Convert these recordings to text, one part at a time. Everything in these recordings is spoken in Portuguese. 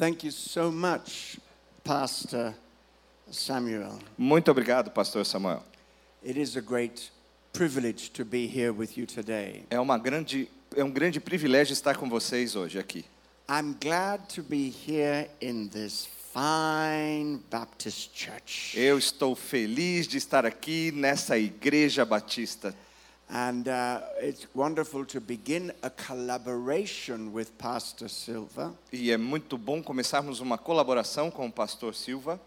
Thank you so much, Pastor Samuel. Muito obrigado, pastor Samuel. It is a great privilege to be here with you today. É uma grande é um grande privilégio estar com vocês hoje aqui. I'm glad to be here in this fine Baptist church. Eu estou feliz de estar aqui nessa igreja batista. And uh, it's wonderful to begin a collaboration with Pastor Silva. E é muito bom começarmos uma colaboração com o pastor Silva,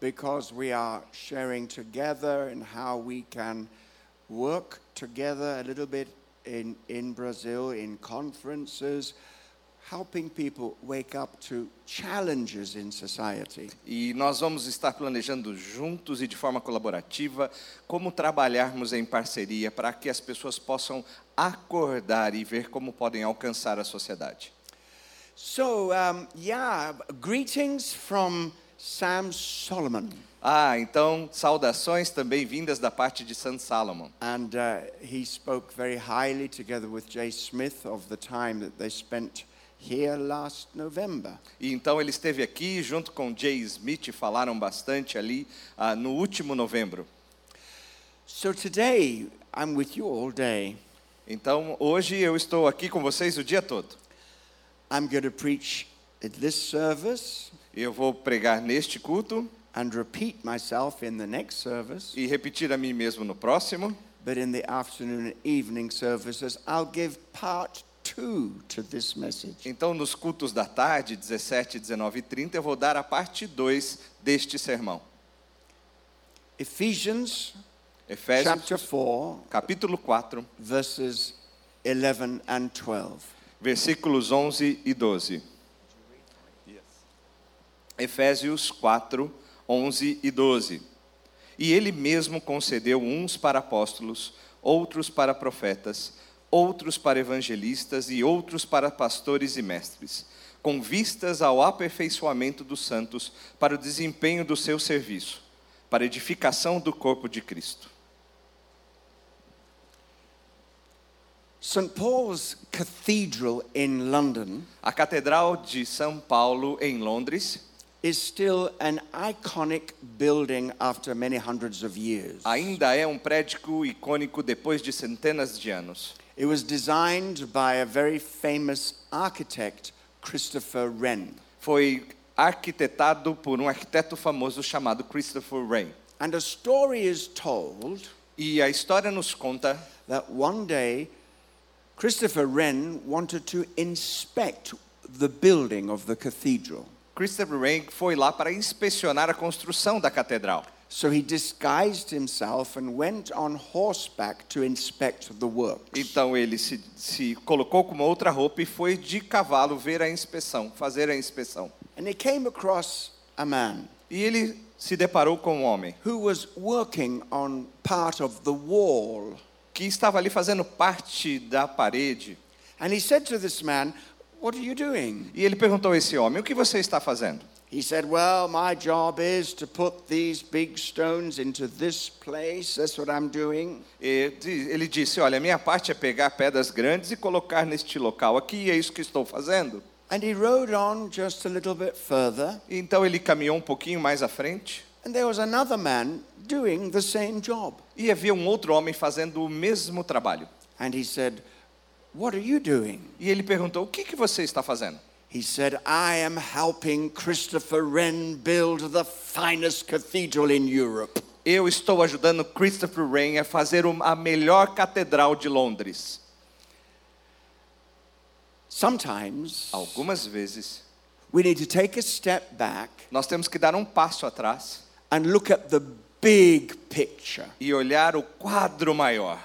because we are sharing together in how we can work together a little bit in, in Brazil in conferences, helping people wake up to challenges in society. e nós vamos estar planejando juntos e de forma colaborativa como trabalharmos em parceria para que as pessoas possam acordar e ver como podem alcançar a sociedade. So, um, yeah, greetings from Sam Solomon. Ah, então saudações também vindas da parte de San Salomon. And uh, he spoke very highly, together with Jay Smith, of the time that they spent here last November. E então ele esteve aqui junto com Jay Smith, falaram bastante ali ah, no último novembro. So today, I'm with you all day. Então hoje eu estou aqui com vocês o dia todo. I'm going to preach at this service Eu vou pregar neste culto and repeat myself in the next service. e repetir a mim mesmo no próximo. But in the afternoon and evening services, I'll give part Então nos cultos da tarde, 17, 19 e 30, eu vou dar a parte 2 deste sermão. Ephesians Efésios chapter 4, capítulo 4, verses 11 and 12. versículos 11 e 12. Efésios 4, 11 e 12. E ele mesmo concedeu uns para apóstolos, outros para profetas, outros para evangelistas e outros para pastores e mestres, com vistas ao aperfeiçoamento dos santos para o desempenho do seu serviço, para a edificação do corpo de Cristo. St. Paul's Cathedral in London A Catedral de São Paulo, em Londres, is still an iconic building after many hundreds of years. ainda é um prédio icônico depois de centenas de anos. It was designed by a very famous architect, Christopher Wren. Foi arquitetado por um arquiteto famoso chamado Christopher Wren. And a story is told E a história nos conta that one day Christopher Wren wanted to inspect the building of the cathedral. Christopher Wren foi lá para inspecionar a construção da catedral. So he disguised himself and went on horseback to inspect the works. Então ele se, se colocou com uma outra roupa e foi de cavalo ver a inspeção, fazer a inspeção. And he came across a man E ele se deparou com um homem who was working on part of the wall. que estava ali fazendo parte da parede. And he said to this man, What are you doing? E ele perguntou a esse homem: O que você está fazendo? He said, Well, my job is to put these big stones into this place. That's what I'm doing. E Ele disse: Olha, a minha parte é pegar pedras grandes e colocar neste local aqui, e é isso que estou fazendo. And he rode on just a little bit further, E Então ele caminhou um pouquinho mais à frente and there was another man doing the same job. e havia um outro homem fazendo o mesmo trabalho. And he said, What are you doing? E ele perguntou: O que, que você está fazendo? He said, I am helping Christopher Wren build the finest cathedral in Europe. Eu estou ajudando Christopher Wren a fazer a melhor catedral de Londres. Sometimes Algumas vezes we need to take a step back nós temos que dar um passo atrás and look at the big picture. e olhar o quadro maior.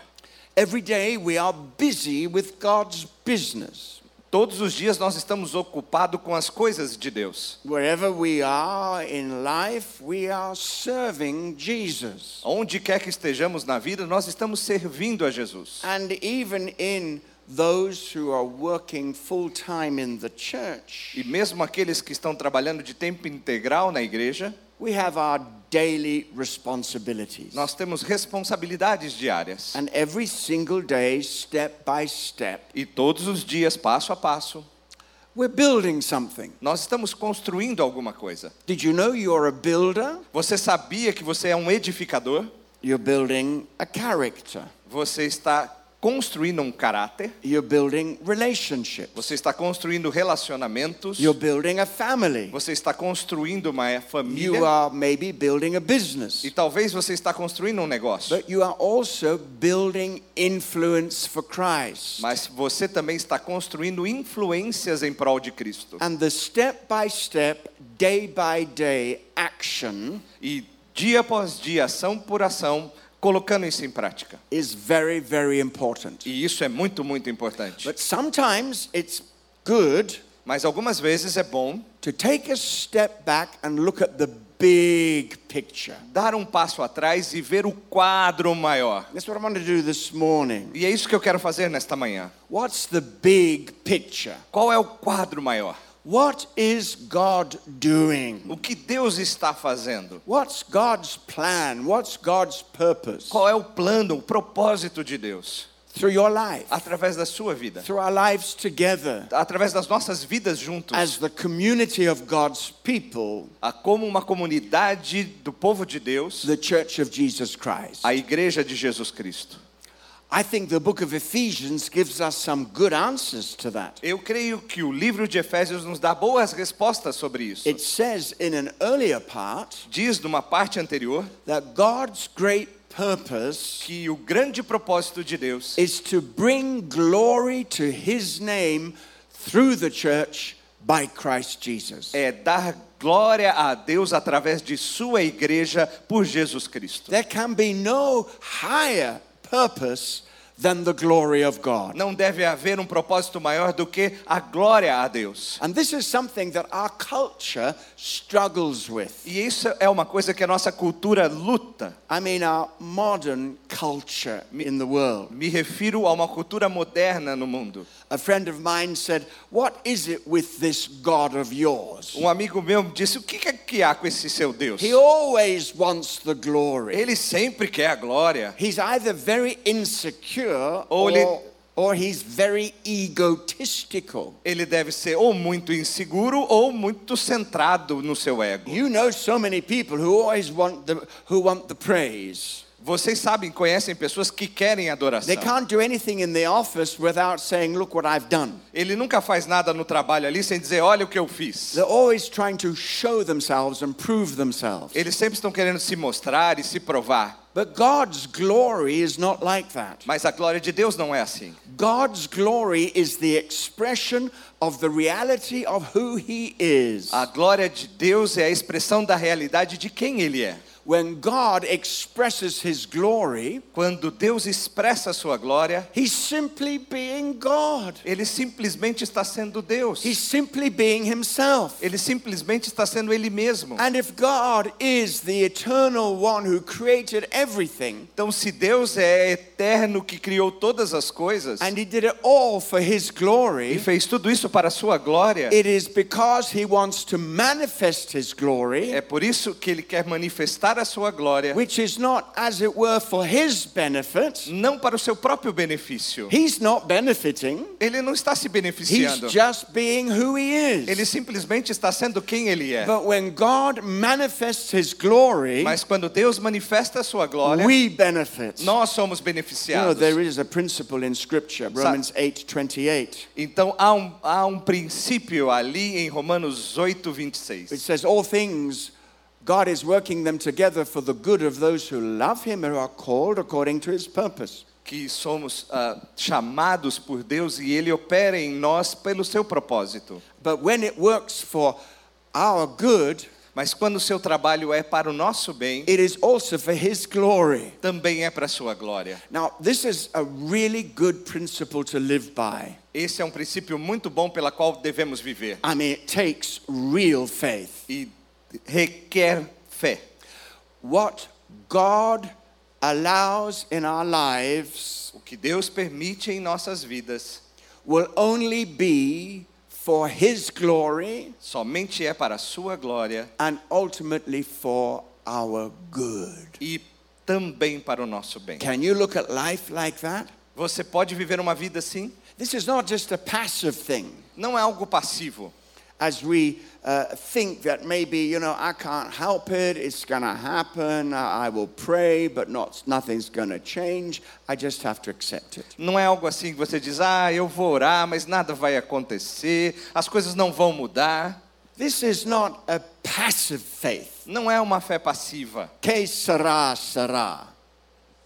Every day we are busy with God's business. Todos os dias nós estamos ocupados com as coisas de Deus. Wherever we are in life, we are serving Jesus. Onde quer que estejamos na vida, nós estamos servindo a Jesus. And even in those who are working full time in the church, E mesmo aqueles que estão trabalhando de tempo integral na igreja, we have our daily responsibilities. nós temos responsabilidades diárias. And every single day, step by step, E todos os dias, passo a passo, We're building something. Nós estamos construindo alguma coisa. Did you know you're a builder? Você sabia que você é um edificador? You're building a character. Você está construindo um caráter. You're building relationships. Você está construindo relacionamentos. You're building a family. Você está construindo uma You família. are maybe building a business. E talvez você está construindo um negócio. But you are also building influence for Christ. Mas você também está construindo influências em prol de Cristo. And the step by step, day by day action E dia após dia, ação por ação, colocando isso em prática. is very, very important. E isso é muito, muito importante. But sometimes it's good Mas algumas vezes é bom to take a step back and look at the big picture. dar um passo atrás e ver o quadro maior. That's what I want to do this morning. E é isso que eu quero fazer nesta manhã. What's the big picture? Qual é o quadro maior? What is God doing? O que Deus está fazendo? What's God's plan? What's God's purpose Qual é o plano, o propósito de Deus through your life, através da sua vida? through our lives together Através das nossas vidas juntos, as the community of God's people, a- como uma comunidade do povo de Deus, the Church of Jesus Christ? a igreja de Jesus Cristo. I think the book of Ephesians gives us some good answers to that. Eu creio que o livro de Efésios nos dá boas respostas sobre isso. It says in an earlier part Diz numa parte anterior that God's great purpose que o grande propósito de Deus is to bring glory to his name through the church by Christ Jesus. é dar glória a Deus através de sua igreja por Jesus Cristo. There can be no higher purpose than the glory of God. Não deve haver um propósito maior do que a glória a Deus. And this is something that our culture struggles with. E isso é uma coisa que a nossa cultura luta. I mean, our modern culture in the world. Me refiro a uma cultura moderna no mundo. A friend of mine said, What is it with this God of yours? Um amigo meu disse: O que é que há com esse seu Deus? He always wants the glory. Ele sempre quer a glória. He's either very insecure Ou or, ele- or he's very egotistical. Ele deve ser ou muito inseguro ou muito centrado no seu ego. You know so many people who always want the, who want the praise. Vocês sabem, conhecem pessoas que querem adoração. Saying. Ele nunca faz nada no trabalho ali sem dizer, olha o que eu fiz. They're always trying to show themselves and prove themselves. Eles sempre estão querendo se mostrar e se provar. But God's glory is not like that. Mas a glória de Deus não é assim. God's glory is the expression of the reality of who He is. A glória de Deus é a expressão da realidade de quem Ele é. When God expresses His glory, Quando Deus expressa a sua glória, He's simply being God. Ele simplesmente está sendo Deus. He's simply being Himself. Ele simplesmente está sendo Ele mesmo. And if God is the eternal one who created everything, Então, se Deus é eterno que criou todas as coisas and He did it all for His e glory, fez tudo isso para a sua glória, it is because He wants to manifest His glory, é por isso que Ele quer manifestar a sua glória, which is not, as it were, for His benefit. não para o seu próprio benefício. He's not benefiting. Ele não está se He's beneficiando. just being who he Ele is. simplesmente está sendo quem Ele é. But when God manifests his glory, Mas quando Deus manifesta a sua glória, we benefit. nós somos You know, beneficiados. there is a principle in Scripture, Romans 8:28. Então há um, há um princípio ali em Romanos 8, It 26. says, All things, God is working them together for the good of those who love him and are called according to his purpose. Que somos ah, chamados por Deus e Ele opera em nós pelo seu propósito. But when it works for our good, Mas quando o seu trabalho é para o nosso bem, it is also for his glory. também é para a sua glória. Now, this is a really good principle to live by. Esse é um princípio muito bom pela qual devemos viver I mean, it takes real faith. e requer fé. What God allows in our lives O que Deus permite em nossas vidas will only be for His glory somente é para a sua glória and ultimately for our good. e também para o nosso bem. Can you look at life like that? Você pode viver uma vida assim? This is not just a passive thing. Não é algo passivo. As we uh, think that maybe, you know, I can't help it, it's going to happen, I will pray, but not, nothing's going to change, I just have to accept it. Não é algo assim que você diz, ah, eu vou orar, mas nada vai acontecer, as coisas não vão mudar. This is not a passive faith. Não é uma fé passiva. Que será, será.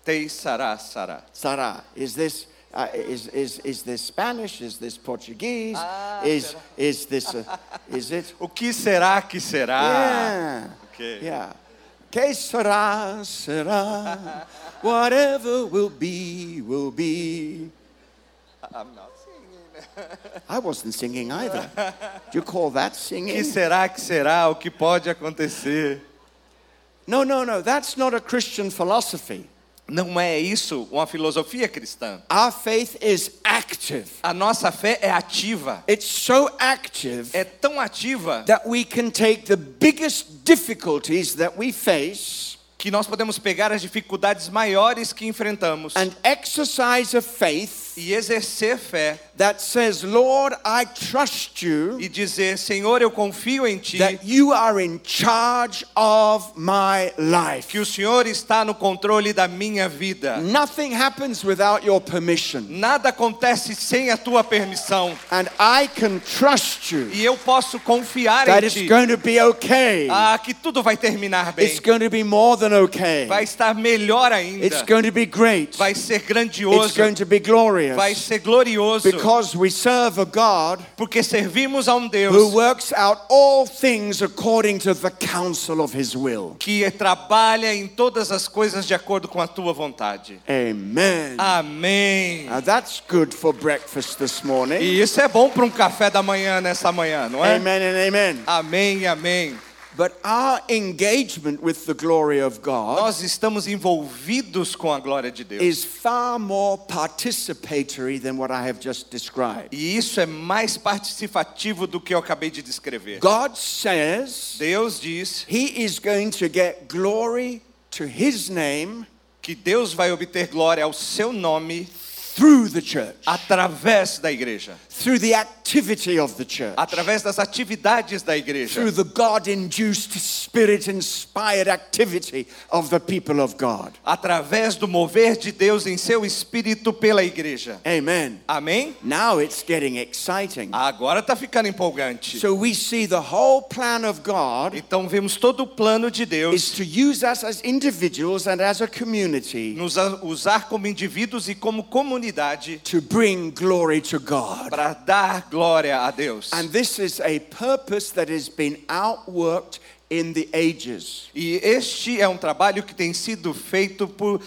Tei sará, sará. Sará. Is this, uh, is, is, is this Spanish? Is this Portuguese? Ah, is, is this, uh, is it? O que será que será? Yeah. Ok. Yeah. Que será, será. Whatever will be, will be. I'm not singing. I wasn't singing either. Do you call that O que será que será? O que pode acontecer? No, no, no. That's not a Christian philosophy. Não é isso uma filosofia cristã. Our faith is active. A nossa fé é ativa. It's so active É tão ativa that we can take the biggest difficulties that we face que nós podemos pegar as dificuldades maiores que enfrentamos and exercise a faith e exercer fé that says, Lord, I trust you e dizer: Senhor, eu confio em Ti, that you are in charge of my life. que o Senhor está no controle da minha vida. Nothing happens without your permission. Nada acontece sem a Tua permissão And I can trust you e eu posso confiar that em it's Ti. going to be okay. Ah, que tudo vai terminar bem. It's going to be more than okay. Vai estar melhor ainda. It's going to be great. Vai ser It's grandioso. going to be glorious. Vai ser glorioso. Because we serve a God Porque servimos a um who Deus works out all things according to the counsel of his will. que trabalha em todas as coisas de acordo com a tua vontade. Amen. Amém. Now that's good for breakfast this morning. E isso é bom para um café da manhã nessa manhã, não é? Amen and amen. Amém, amém. But our engagement with the glory of God Nós estamos envolvidos com a glória de Deus. is far more participatory than what I have just described. E isso é mais participativo do que eu acabei de descrever. God says Deus diz he is going to get glory to his name que Deus vai obter glória ao seu nome through the church, através da igreja, through the activity of the church, através das atividades da igreja, through the God induced, spirit inspired activity of the people of God. através do mover de Deus em seu espírito pela igreja. Amen. Amém? Now it's getting exciting. Agora está ficando empolgante. So we see the whole plan of God Então vemos todo o plano de is Deus to use us as individuals and as a community nos usar como indivíduos e como comunidade to bring glory to God. para dar glória a Deus. And this is a purpose that has been outworked in the ages. E este é um trabalho que tem sido feito por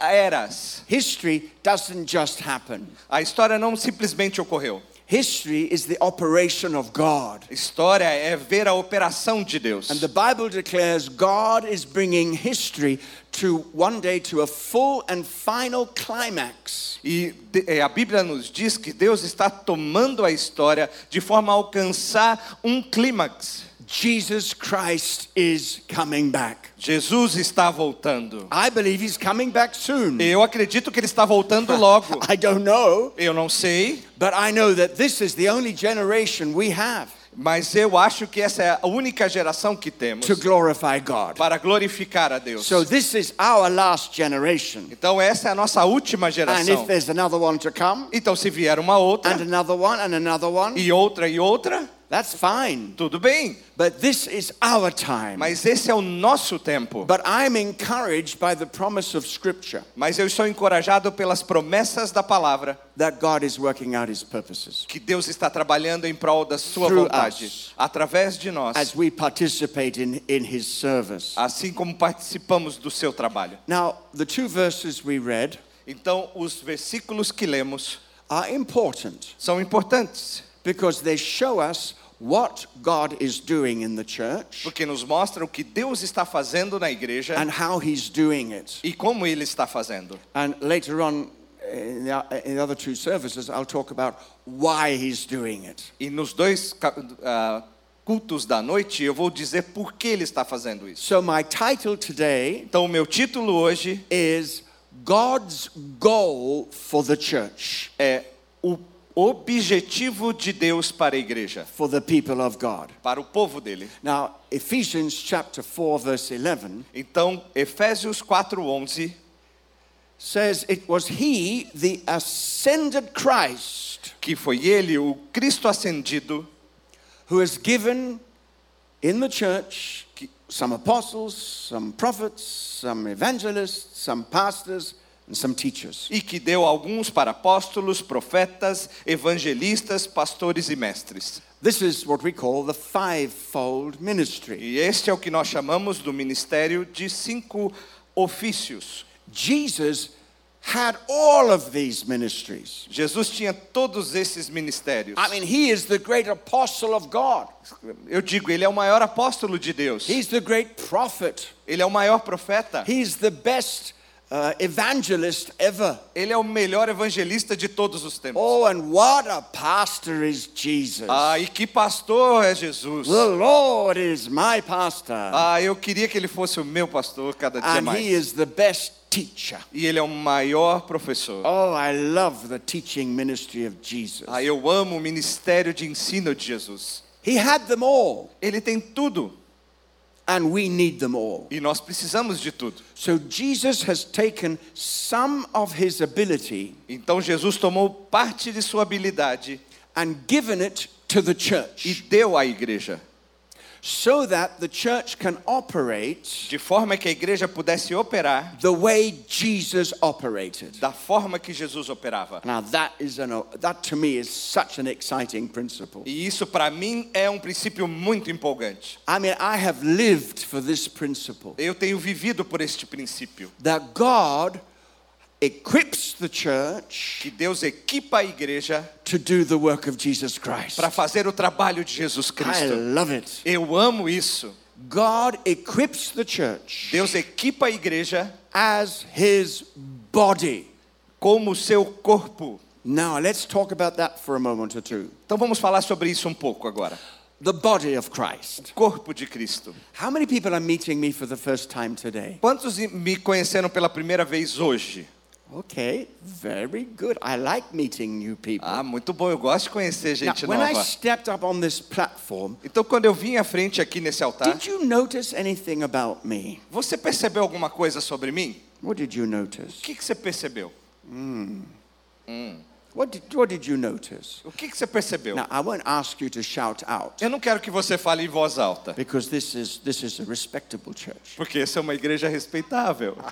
eras. History doesn't just happen. A história não simplesmente ocorreu. History is the operation of God. História é ver a operação de Deus. And the Bible declares God is bringing history to one day to a full and final climax. E eh, a Bíblia nos diz que Deus está tomando a história de forma a alcançar um clímax. Jesus Christ is coming back. Jesus está voltando. I believe he's coming back soon. Eu acredito que ele está voltando logo. I don't know, Eu não sei, but I know that this is the only generation we have mas eu acho que essa é a única geração que temos to glorify God. para glorificar a Deus. So this is our last generation. Então essa é a nossa última And geração. if there's another one to come, Então se vier uma outra and another one, and another one, e outra e outra, that's fine. tudo bem. But this is our time. Mas esse é o nosso tempo. But I'm encouraged by the promise of Scripture Mas eu estou encorajado pelas promessas da palavra that God is working out His purposes que Deus está trabalhando em prol da sua Through vontade, us. através de nós, as we participate in, in His service. assim como participamos do seu trabalho. Now, the two verses we read Então, os versículos que lemos are important são importantes, because they show us what God is doing in the church porque nos mostram o que Deus está fazendo na igreja and how He's doing it. e como ele está fazendo. And later on, in the, in the other two services, I'll talk about why He's doing it. E nos dois ah, cultos da noite eu vou dizer por que ele está fazendo isso. So, my title today Então, o meu título hoje is God's Goal for the Church. é o, objetivo de Deus para a igreja, for the people of God. para o povo dele. Now, Ephesians chapter 4, verse 11 Então, Efésios 4:11 says it was He, the ascended Christ, que foi ele, o Cristo ascendido, who has given in the church some apostles, some prophets, some evangelists, some pastors. E que deu alguns para apóstolos, profetas, evangelistas, pastores e mestres. This is what we call the fivefold ministry. E este é o que nós chamamos do ministério de cinco ofícios. Jesus had all of these ministries. Jesus tinha todos esses ministérios. I mean, he is the great apostle of God. Eu digo, ele é o maior apóstolo de Deus. He's the great prophet. Ele é o maior profeta. He's the best uh, evangelist ever. Ele é o melhor evangelista de todos os tempos. Oh, and what a pastor is Jesus. Ah, e que pastor é Jesus. The Lord is my pastor. Ah, eu queria que ele fosse o meu pastor cada dia and mais. he is the best teacher. E ele é o maior professor. Oh, I love the teaching ministry of Jesus. Ah, eu amo o ministério de ensino de Jesus. He had them all, Ele tem tudo and we need them all. e nós precisamos de tudo. So Jesus has taken some of his ability Então Jesus tomou parte de sua habilidade and given it to the e church deu à igreja, so that the church can operate de forma que a igreja pudesse operar the way Jesus operated. da forma que Jesus operava. Now that is an that to me is such an exciting principle. E isso para mim é um princípio muito empolgante. I mean, I have lived for this principle Eu tenho vivido por este princípio that God equips the church que Deus equipa a igreja to do the work of Jesus Christ. para fazer o trabalho de Jesus I Cristo. love it. Eu amo isso. God equips the church Deus equipa a igreja as his body. como seu corpo. Now, let's talk about that for a moment or two. Então vamos falar sobre isso um pouco agora. The body of Christ. Corpo de Cristo. How many people are meeting me for the first time today? Quantos me conheceram pela primeira vez hoje? Okay, very good. I like meeting new people. Ah, muito bom. Eu gosto de conhecer Now, gente when I nova. stepped up on this platform, Então, quando eu vim à frente aqui nesse altar, did you notice anything about me? você percebeu alguma coisa sobre mim? What did you notice? O que, que você percebeu? What did, what did you notice? O que, que você percebeu? Now, I won't ask you to shout out Eu não quero que você fale em voz alta, because this is, this is a respectable church. porque essa é uma igreja respeitável.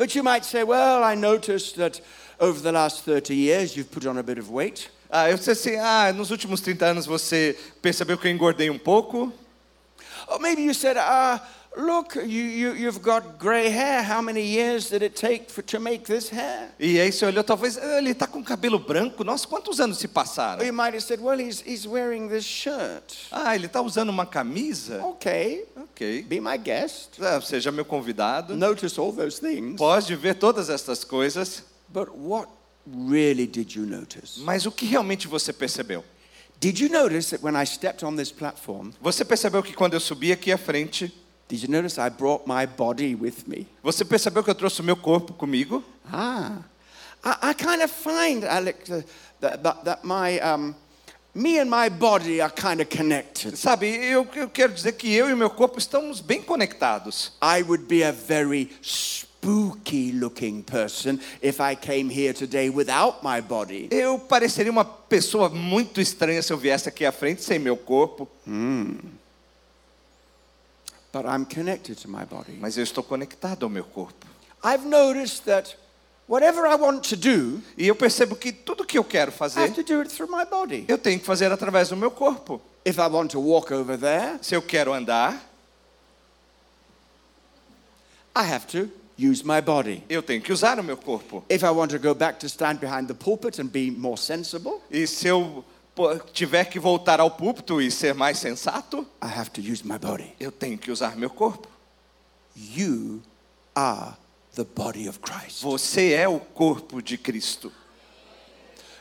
But you might say, well, I noticed that over the last 30 years you've put on a bit of weight. Ah, eu sei assim, ah, nos últimos 30 anos você percebeu que eu engordei um pouco? Or maybe you said, ah, look, you, you, you've got gray hair. How many years did it take for, to make this hair? E aí você olhou, talvez, ah, ele está com cabelo branco, nossa, quantos anos se Or passaram? you might have said, well, he's, he's wearing this shirt. Ah, ele está usando uma camisa? Okay, Ok. be my guest. Ah, seja meu convidado. Notice all those things. Pode ver todas essas coisas, But what really did you notice? mas o que realmente você percebeu? Did you notice that when I stepped on this platform, Você percebeu que quando eu subi aqui à frente, did you notice I brought my body with me? você percebeu que eu trouxe o meu corpo comigo? Ah, I, I kind of find, Alex, uh, that, that, that my, um, me and my body are kind of connected. Sabe, eu, eu quero dizer que eu e o meu corpo estamos bem conectados. I would be a very spooky looking person if I came here today without my body. Eu pareceria uma pessoa muito estranha se eu viesse aqui à frente sem meu corpo, But I'm connected to my body. mas eu estou conectado ao meu corpo. I've noticed that whatever I want to do, E eu percebo que tudo que eu quero I have fazer, to do it through my body. eu tenho que fazer através do meu corpo. If I want to walk over there, Se eu quero andar, I have to use my body. eu tenho que usar o meu corpo. If I want to go back to stand behind the pulpit and be more sensible, E se eu tiver que voltar ao púlpito e ser mais sensato, I have to use my body. eu tenho que usar meu corpo. You are the body of Christ. Você é o corpo de Cristo.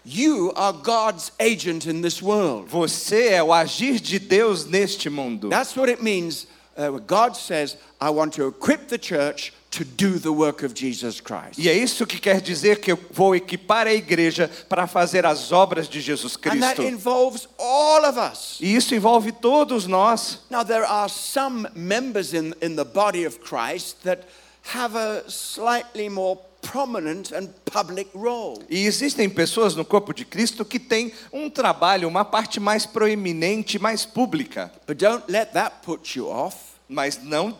You are God's agent in this world. Você é o agir de Deus neste mundo. That's what it means. Uh, God says, I want to equip the church to do the work of Jesus Christ. E é isso que quer dizer que eu vou equipar a igreja para fazer as obras de Jesus And that Cristo. involves all of us. E isso envolve todos nós. Now, there are some members in, in the body of Christ that have a slightly more prominent and public role. E existem pessoas no corpo de Cristo que têm um trabalho, uma parte mais proeminente, mais pública. But don't let that put you off Mas não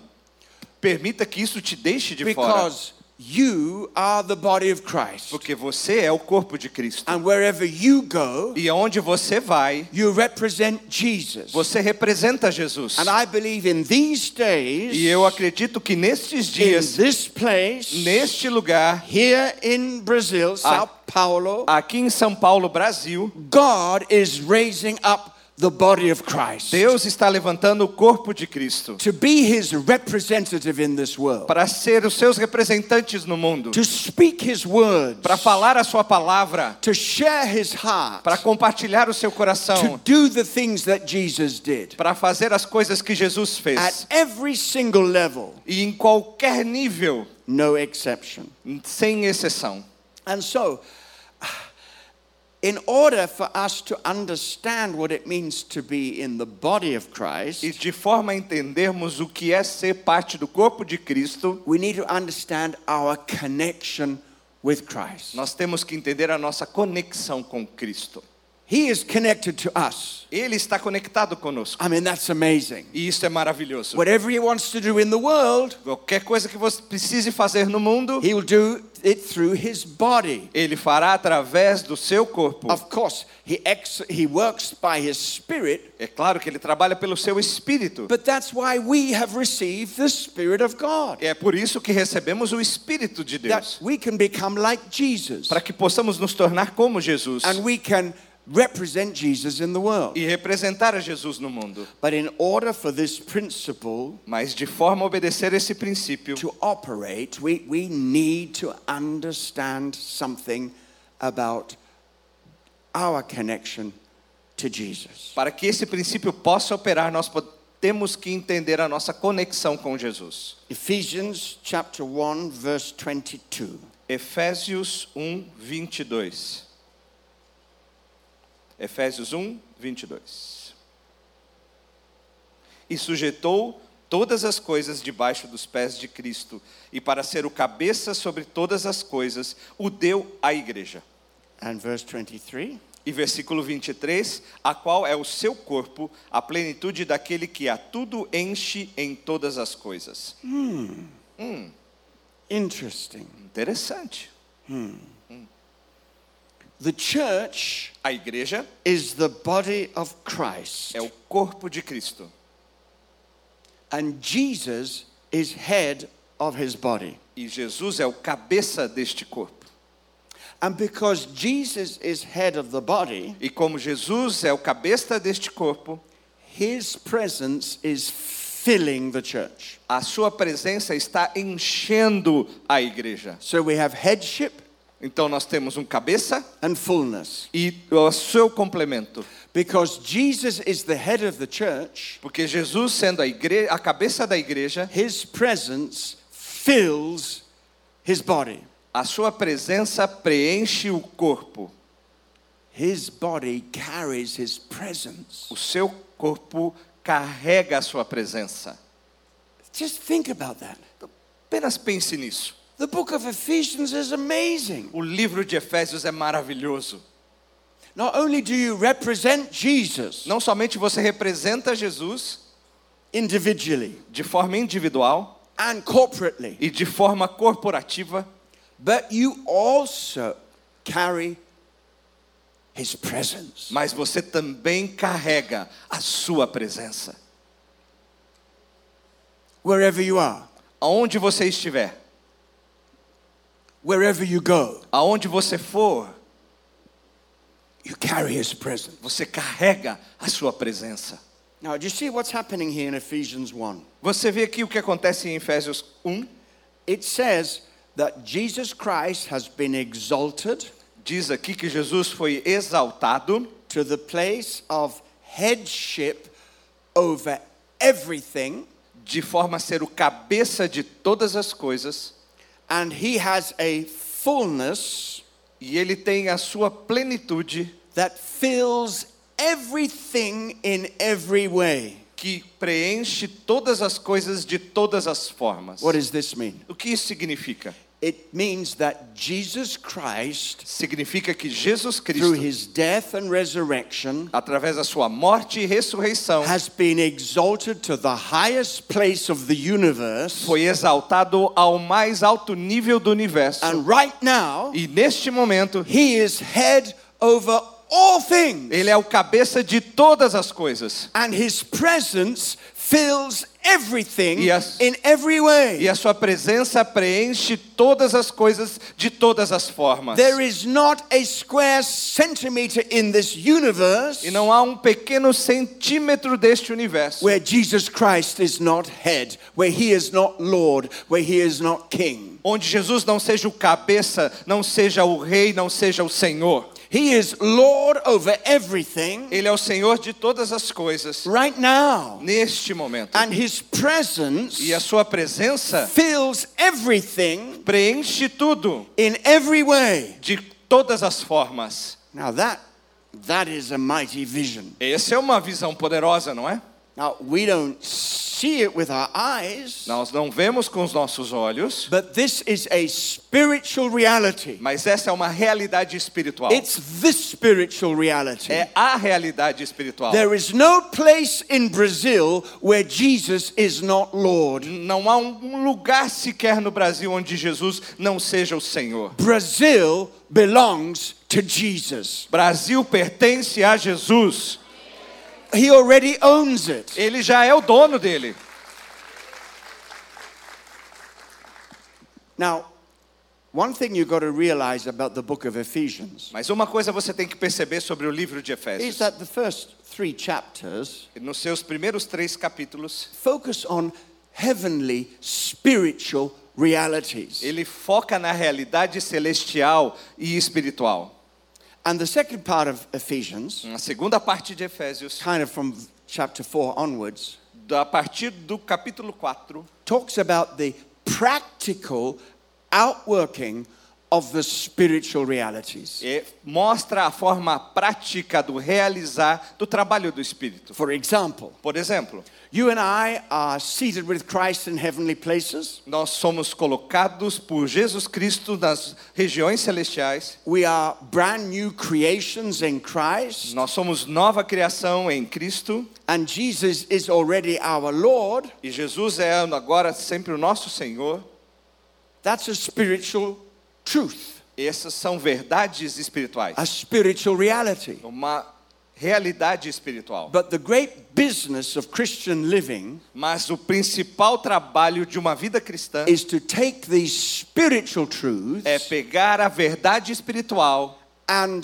permita que isso te deixe de fora. because you are the body of Christ. Porque você é o corpo de Cristo. And wherever you go, E aonde você vai, you represent Jesus. você representa Jesus. And I believe in these days, E eu acredito que nestes in dias, this place, neste lugar, here in Brazil, Sao Paulo, aqui em São Paulo, Brasil, God is raising up the body of Christ. Deus está levantando o corpo de Cristo to be his representative in this world, para ser os seus representantes no mundo, to speak his words, para falar a sua palavra, to share his heart, para compartilhar o seu to coração, do the things that Jesus did. Para fazer as coisas que Jesus at fez. every single level, E em qualquer nível, no exception. sem exceção. And so, in order for us to understand what it means to be in the body of Christ, E de forma a entendermos o que é ser parte do corpo de Cristo, we need to understand our connection with Christ. nós temos que entender a nossa conexão com Cristo. He is connected to us. Ele está conectado conosco. I mean, that's amazing. E isso é maravilhoso. Whatever he wants to do in the world, Qualquer coisa que você precise fazer no mundo, he will do it through his body. ele fará através do seu corpo. Of course, he, ex- he works by his spirit, É claro que ele trabalha pelo seu espírito. but that's why we have received the Spirit of God. É por isso que recebemos o espírito de That Deus, we can become like Jesus. para que possamos nos tornar como Jesus and we can represent Jesus in the world. e representar a Jesus no mundo. But in order for this principle Mas de forma a obedecer esse princípio, to operate, we, we need to understand something about our connection to Jesus. para que esse princípio possa operar, nós temos que entender a nossa conexão com Jesus. Ephesians chapter 1 verse 22. Efésios 1, 22. Efésios 1, 22. E sujeitou todas as coisas debaixo dos pés de Cristo, e para ser o cabeça sobre todas as coisas, o deu à igreja. And verse 23. E versículo 23, a qual é o seu corpo, a plenitude daquele que a tudo enche em todas as coisas. Interesting. Interessante. The church A igreja is the body of Christ. é o corpo de Cristo. And Jesus is head of his body. E Jesus é o cabeça deste corpo. And because Jesus is head of the body, E como Jesus é o cabeça deste corpo, his presence is filling the church. a sua presença está enchendo a igreja. So we have headship Então nós temos um cabeça and fullness. e o seu complemento. Because Jesus is the head of the church, Porque Jesus, sendo a, igre a cabeça da igreja, his presence fills his body. a sua presença preenche o corpo. His body carries his presence. O seu corpo carrega a sua presença. Just think about that. Apenas pense nisso. The book of Ephesians is amazing. O livro de Efésios é maravilhoso. Not only do you represent Jesus Não somente você representa Jesus individually de forma individual and corporately, e de forma corporativa, but you also carry his presence. mas você também carrega a sua presença. Wherever you are, Aonde você estiver, wherever you go, aonde você for, you carry his presence. você carrega a sua presença. Now, do you see what's happening here in Ephesians 1? Você vê aqui o que acontece em Efésios 1? It says that Jesus Christ has been exalted Diz aqui que Jesus foi exaltado to the place of headship over everything de forma a ser o cabeça de todas as coisas, and he has a fullness e ele tem a sua plenitude that fills everything in every way. que preenche todas as coisas de todas as formas. What does this mean? O que isso significa? It means that Jesus Christ, Significa que Jesus through Cristo, his death and resurrection, através da sua morte e ressurreição, has been exalted to the highest place of the universe. foi exaltado ao mais alto nível do universo. And right now, E neste momento, he is head over all things. ele é o cabeça de todas as coisas. And his presence fills everything Yes. in every way. E a sua presença preenche todas as coisas de todas as formas. There is not a square centimeter in this universe E não há um pequeno centímetro deste universo where Jesus Christ is not head, where he is not Lord, where he is not king. onde Jesus não seja o cabeça, não seja o rei, não seja o Senhor. He is Lord over everything Ele é o Senhor de todas as coisas right now. neste momento. And his presence E a sua presença fills everything preenche tudo in every way. de todas as formas. Now that that is a mighty vision. Essa é uma visão poderosa, não é? Now we don't see it with our eyes, Nós não vemos com os nossos olhos, but this is a spiritual reality. mas essa é uma realidade espiritual. It's this spiritual reality. É a realidade espiritual. There is no place in Brazil where Jesus is not Lord. Não há um lugar sequer no Brasil onde Jesus não seja o Senhor. Brazil belongs to Jesus. Brasil pertence a Jesus. He already owns it. Ele já é o dono dele. Now, one thing you've got to realize about the book of Ephesians Mas uma coisa você tem que perceber sobre o livro de is Efésios. that the first three chapters Nos seus primeiros três capítulos, focus on heavenly spiritual realities. ele foca na realidade celestial e espiritual. And the second part of Ephesians, Na segunda parte de Efésios, kind of from chapter 4 onwards, a partir do capítulo 4, talks about the practical outworking of the spiritual realities. é- mostra a forma prática do realizar do trabalho do Espírito. For example, Por exemplo, you and I are seated with Christ in heavenly places. nós somos colocados por Jesus Cristo nas regiões celestiais. We are brand new creations in Christ. Nós somos nova criação em Cristo And Jesus is already our Lord. e Jesus é agora sempre o nosso Senhor. That's a spiritual truth, Essas são verdades espirituais, a spiritual reality. uma realidade espiritual. But the great business of Christian living Mas o principal trabalho de uma vida cristã is to take these spiritual truths é pegar a verdade espiritual and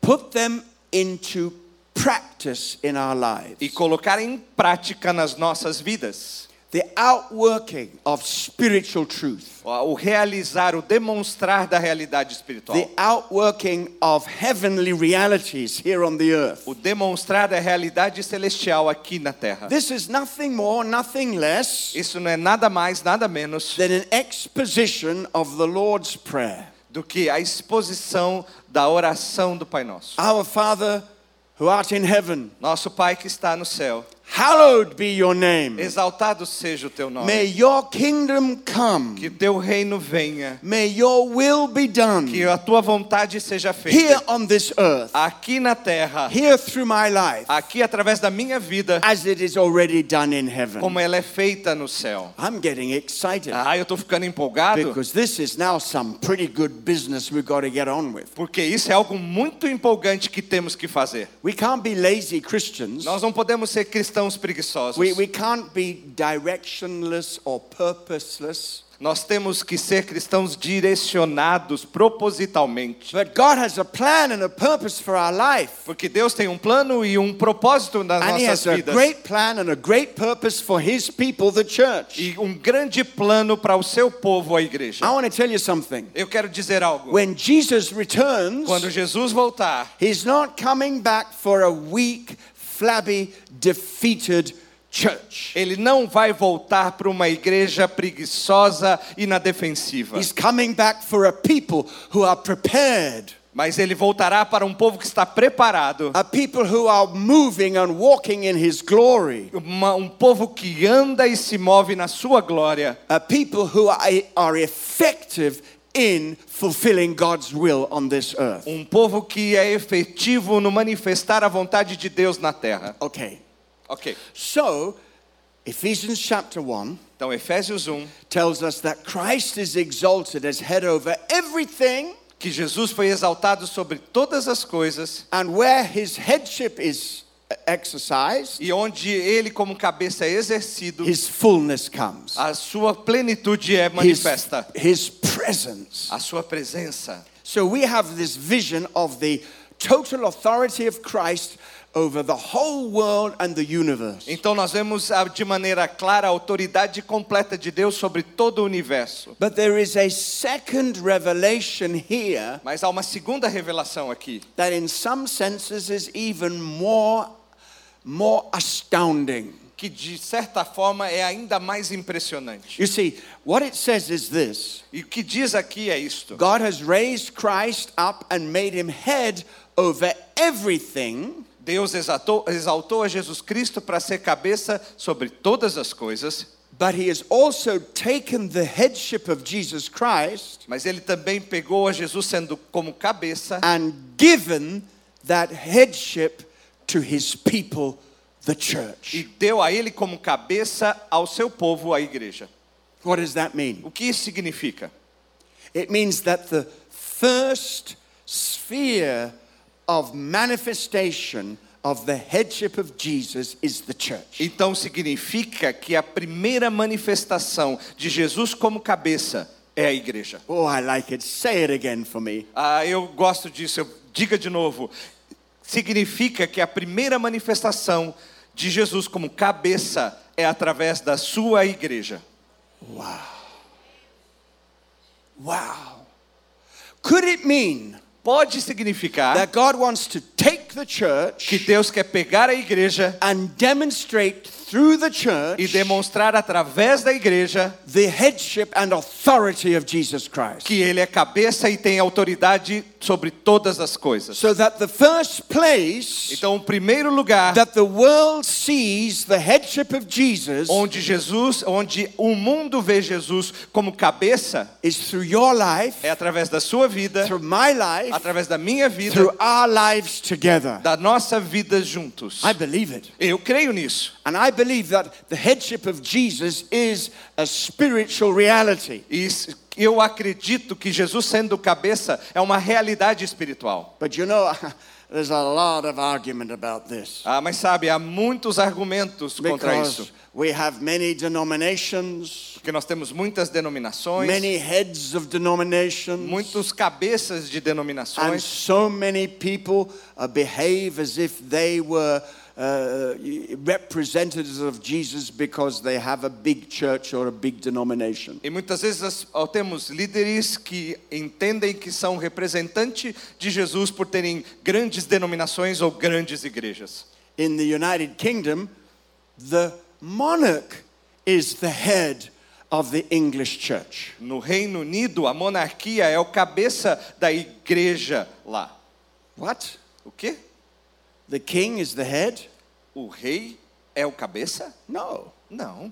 put them into practice in our lives. e colocar em prática nas nossas vidas. The outworking of spiritual truth, O realizar, o demonstrar da realidade espiritual. the outworking of heavenly realities here on the earth. O demonstrar da realidade celestial aqui na terra. This is nothing more, nothing less Isso não é nada mais, nada menos than an exposition of the Lord's Prayer. do que a exposição da oração do Pai Nosso. Our Father who art in heaven, Nosso Pai que está no céu, hallowed be your name. exaltado seja o teu nome. May your kingdom come. Que teu reino venha, May your will be que done a tua vontade seja here feita on this earth, aqui na terra, here through my life, aqui através da minha vida, as it is already done in heaven. como ela é feita no céu. I'm getting excited Ah, eu tô ficando empolgado, because this is now some pretty good business we've got to get on with. porque isso é algo muito empolgante que temos que fazer. We can't be lazy Christians. Nós não podemos ser cristãos preguiçosos. We, we can't be directionless or purposeless. Nós temos que ser cristãos direcionados propositalmente. But God has a plan and a purpose for our life. Porque Deus tem um plano e um propósito nas And He nossas has a vidas. great plan and a great purpose for His people, the church. E um grande plano para o seu povo, a igreja. I want to tell you something. Eu quero dizer algo. When Jesus returns, Quando Jesus voltar, He's not coming back for a weak, flabby, defeated church. Ele não vai voltar para uma igreja preguiçosa e na defensiva. He's coming back for a people who are prepared, Mas ele voltará para um povo que está preparado. a people who are moving and walking in his glory, Uma- um povo que anda e se move na sua glória. a people who are, are effective in fulfilling God's will on this earth. Um povo que é efetivo no manifestar a vontade de Deus na terra. Okay, Ok. so Ephesians chapter 1 Então, Efésios 1, tells us that Christ is exalted as head over everything, que Jesus foi exaltado sobre todas as coisas and where his headship is exercised, e onde ele, como cabeça, é exercido, his fullness comes. a sua plenitude é His, manifesta. his presence. A sua presença. So we have this vision of the total authority of Christ over the whole world and the universe. Então nós vemos ah, de maneira clara a autoridade completa de Deus sobre todo o universo. But there is a second revelation here Mas há uma segunda revelação aqui, that in some senses is even more more astounding. que de certa forma é ainda mais impressionante. You see, what it says is this. E o que diz aqui é isto: God has raised Christ up and made him head over everything Deus exaltou, exaltou a Jesus Cristo para ser cabeça sobre todas as coisas, But he has also taken the headship of Jesus Christ mas ele também pegou a Jesus sendo como cabeça and given that headship to his people, the e church. deu a ele como cabeça ao seu povo, a igreja. What does that mean? O que isso significa? It means that the first sphere of manifestation of the headship of Jesus is the church. Então significa que a primeira manifestação de Jesus como cabeça é a igreja. Oh, I like it. Say it again for me. Ah, eu gosto disso. Eu, diga de novo. Significa que a primeira manifestação de Jesus como cabeça é através da sua igreja. Wow. Could it mean Pode significar that God wants to take the que church Deus quer pegar a igreja and demonstrate through the e church demonstrar através da igreja the headship and authority of Jesus Christ. que ele é cabeça e tem autoridade sobre todas as coisas. So that the first place Então, o primeiro lugar that the world sees the headship of Jesus onde Jesus, onde o mundo vê Jesus como cabeça is through your life, é através da sua vida, through my life, através da minha vida, through our lives together. da nossa vida juntos. I believe it. Eu creio nisso. And I believe that the headship of Jesus is a spiritual reality. E eu acredito que Jesus sendo cabeça é uma realidade espiritual. But you know, there's a lot of argument about this. Ah, mas sabe, há muitos argumentos contra Because isso. we have many denominations, Porque nós temos muitas denominações, many heads of denominations, muitos cabeças de and denominações, so many people uh, behave as if they were uh, representatives of Jesus because they have a big church or a big denomination. e muitas vezes temos líderes que entendem que são representantes de Jesus por terem grandes denominações ou grandes igrejas. In the United Kingdom, the monarch is the head of the English church. No Reino Unido, a monarquia é o cabeça da igreja lá. What? O quê? The king is the head? O rei é o cabeça? No. Não.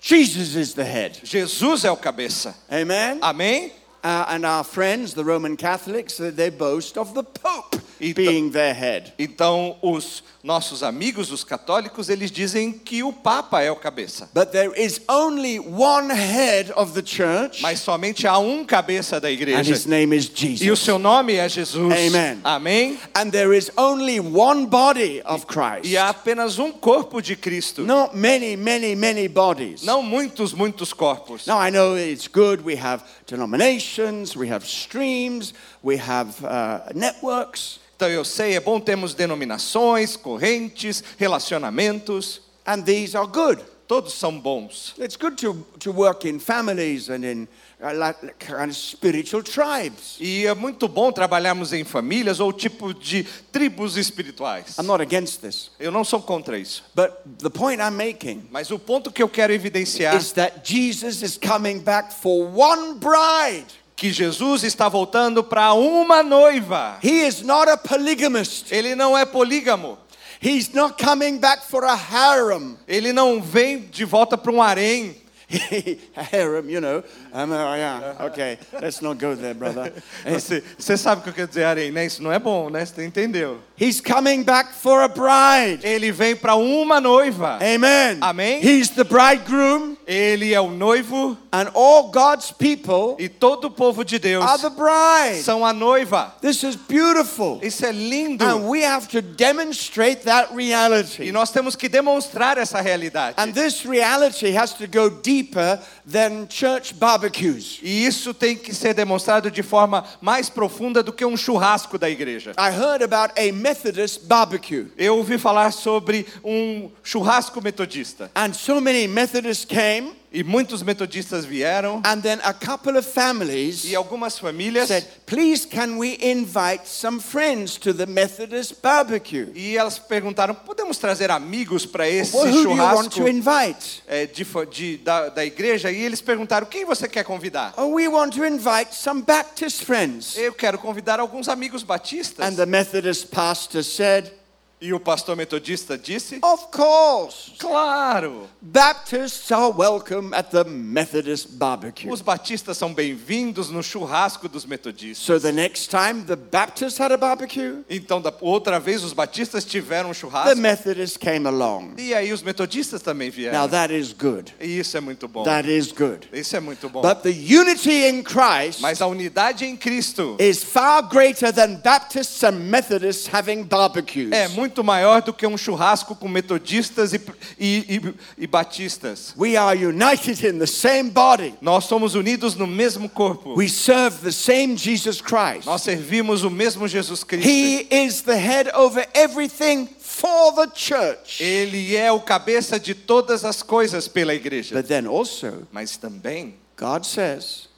Jesus is the head. Jesus é o cabeça. Amen? Amém? Uh, and our friends, the Roman Catholics, they boast of the Pope Então- being their head. Então, os nossos amigos, os católicos, eles dizem que o Papa é o cabeça. But there is only one head of the church, Mas somente há um cabeça da and igreja. his name is E o seu nome é Jesus. Amen. Amém? And there is only one body of Christ. E há apenas um corpo de Cristo. Not many, many, many bodies. Não muitos, muitos corpos. Now, I know it's good. We have denominations, we have streams, we have uh, networks, Então eu sei, é bom termos denominações, correntes, relacionamentos. and these are good. todos são bons. It's good to, to work in families and in uh, kind of spiritual tribes. E é muito bom trabalharmos em famílias ou tipo de tribos espirituais. I'm not against this. Eu não sou contra isso. But the point I'm making Mas o ponto que eu quero evidenciar is that Jesus is coming back for one bride. Que Jesus está voltando para uma noiva. He is not a polygamist. Ele não é polígamo. He's not coming back for a harem. Ele não vem de volta para um harém. harem, you know. Yeah, okay, let's not go there, brother. Você, você sabe o que eu quero dizer harém, né? Isso não é bom, né? Você entendeu? He's coming back for a bride. Ele vem para uma noiva. Amen. Amém. He's the bridegroom, Ele é o noivo and all God's people e todo o povo de Deus are the bride. são a noiva. This is beautiful. Isso é lindo. And we have to demonstrate that E reality. nós temos que demonstrar essa realidade. And this reality has to go deeper than church barbecues. E isso tem que ser demonstrado de forma mais profunda do que um churrasco da igreja. I heard about a Methodist barbecue. Eu ouvi falar sobre um churrasco metodista. And so many Methodists came, E muitos metodistas vieram. and then a couple of families E algumas famílias. said, Please, can we invite some friends to the Methodist barbecue? E elas perguntaram: podemos trazer amigos para esse Well, who do you want churrasco to invite? é, de, de- da, da igreja? E eles perguntaram: quem você quer convidar? Oh, we want to invite some Baptist friends. Eu quero convidar alguns amigos batistas. And the Methodist pastor said, E o pastor metodista disse: Of course. Claro! Baptists are welcome at the Methodist barbecue. Os batistas são bem-vindos no churrasco dos metodistas. So the next time the Baptists had a barbecue, Então, da outra vez, os batistas tiveram um the churrasco. Methodists came along. E aí, os metodistas também Now vieram. that is good. E isso é muito bom. That is good. Isso é muito bom. But the unity in Christ Mas a unidade em Cristo is far greater than Baptists and Methodists having barbecues. é muito maior do que um churrasco com metodistas e, e, e, e batistas. We are united in the same body. Nós somos unidos no mesmo corpo. We serve the same Jesus Christ. Nós servimos o mesmo Jesus Cristo. He is the head over everything for the church. Ele é o cabeça de todas as coisas pela igreja. But then also, Mas também, God says,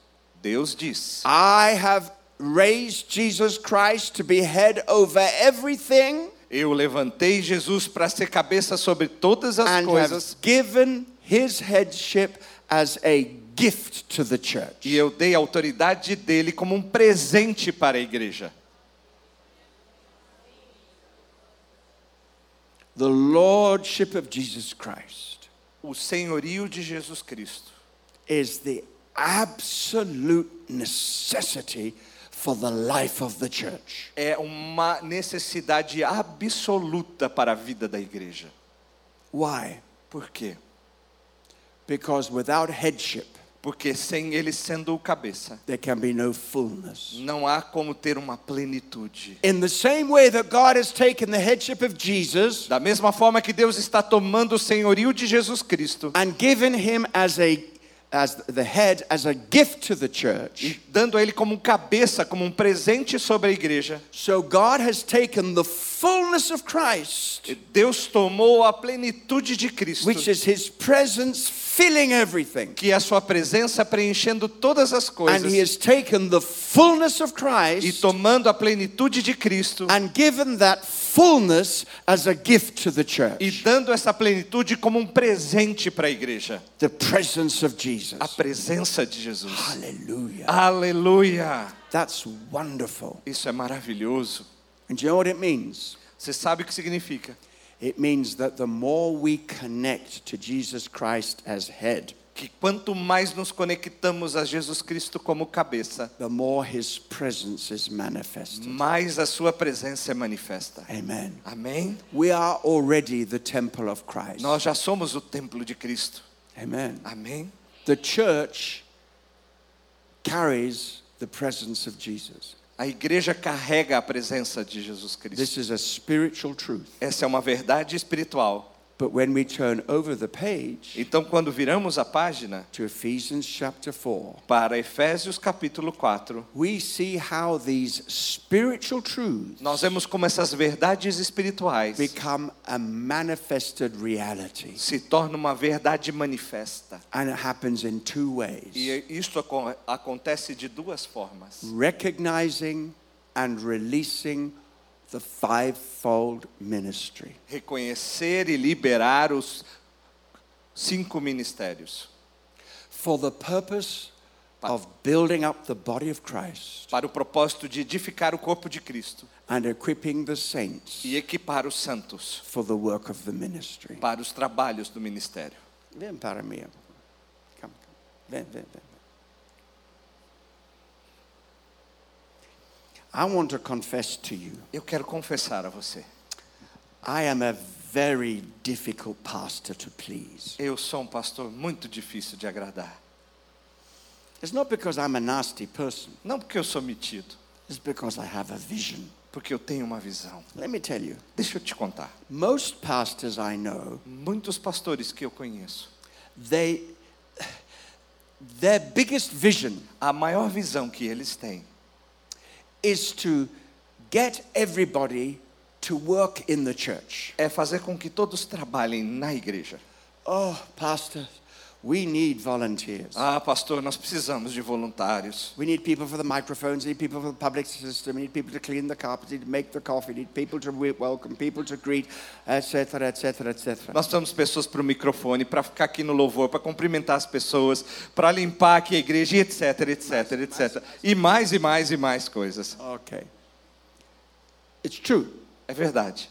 Deus diz: I have raised Jesus Christ to be head over everything Eu levantei Jesus para ser cabeça sobre todas as and coisas have given his headship as a gift to the church. e eu dei a autoridade dele como um presente para a igreja. The lordship of Jesus Christ O senhorio de Jesus Cristo is the absolute necessity for the life of the church. é uma necessidade absoluta para a vida da igreja. Why? Por quê? Because without headship, Porque sem ele sendo o cabeça, there can be no fullness. não há como ter uma plenitude. In the same way that God has taken the headship of Jesus Da mesma forma que Deus está tomando o senhorio de Jesus Cristo and given him as a as the head as a gift to the e church. dando a ele como cabeça, como um presente sobre a igreja, So God has taken the fullness of Christ, Deus tomou a plenitude de Cristo, which is his presence filling everything. que é a sua presença preenchendo todas as And coisas, he has taken the fullness of e Christ tomando a plenitude de Cristo and given that fullness as a gift to the e church. dando essa plenitude como um presente para a igreja, The presence of Jesus. A presença de Jesus. Hallelujah. Aleluia! That's wonderful. Isso é maravilhoso. And you know what it means? Você sabe o que significa? It means that the more we connect to Jesus Christ as head, Que quanto mais nos conectamos a Jesus Cristo como cabeça, the more his presence is manifested. mais a sua presença é manifesta. Amen. Amém? We are already the temple of Christ. Nós já somos o templo de Cristo. Amen. Amém? The church carries the presence of Jesus. A igreja carrega a presença de Jesus Cristo. This is a spiritual truth. Essa é uma verdade espiritual. But when we turn over the page Então, quando viramos a página to Ephesians chapter 4, para Efésios capítulo 4, we see how these spiritual truths nós vemos como essas verdades espirituais become a manifested reality. se tornam uma verdade manifesta. And it happens in two E ways isto aco- acontece de duas formas: recognizing and releasing the fivefold ministry. reconhecer e liberar os cinco ministérios For the purpose of building up the body of Christ para o propósito de edificar o corpo de Cristo and equipping the saints e equipar os santos for the work of the ministry. para os trabalhos do ministério. Vem para mim. Come, come. Vem, vem, vem. I want to confess to you, Eu quero confessar a você, I am a very difficult pastor to please. eu sou um pastor muito difícil de agradar. It's not because I'm a nasty person, Não porque eu sou metido, it's because I have a vision. porque eu tenho uma visão. Let me tell you, Deixa eu te contar. most pastors I know, Muitos pastores que eu conheço, they their biggest vision a maior visão que eles têm is to get everybody to work in the church. é fazer com que todos trabalhem na igreja. Oh, pastor, we need volunteers. Ah, pastor, nós precisamos de voluntários. We need people for the microphones, we need people for the public system, we need people to clean the carpets, we need to make the coffee, we need people to we- welcome, people to greet, etc., etc., etc. Nós temos pessoas para o microfone, para ficar aqui no louvor, para cumprimentar as pessoas, para limpar aqui a igreja, etc, etc, etc. E mais e mais e mais coisas. Okay. It's true. É verdade.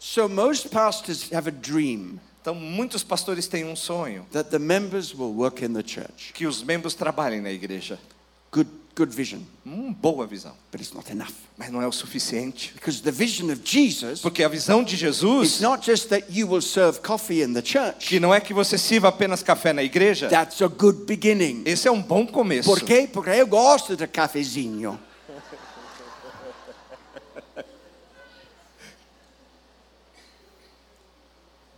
So most pastors have a dream Então, muitos pastores têm um sonho that the members will work in the church. que os membros trabalhem na igreja. Good, good vision, Hum, boa visão, but it's not enough. mas não é o suficiente. Because the vision of Jesus Porque a visão de is Jesus, not just that you will serve coffee in the church. que não é que você sirva apenas café na igreja, That's a good beginning. esse é um bom começo. Por quê? Porque eu gosto de cafezinho.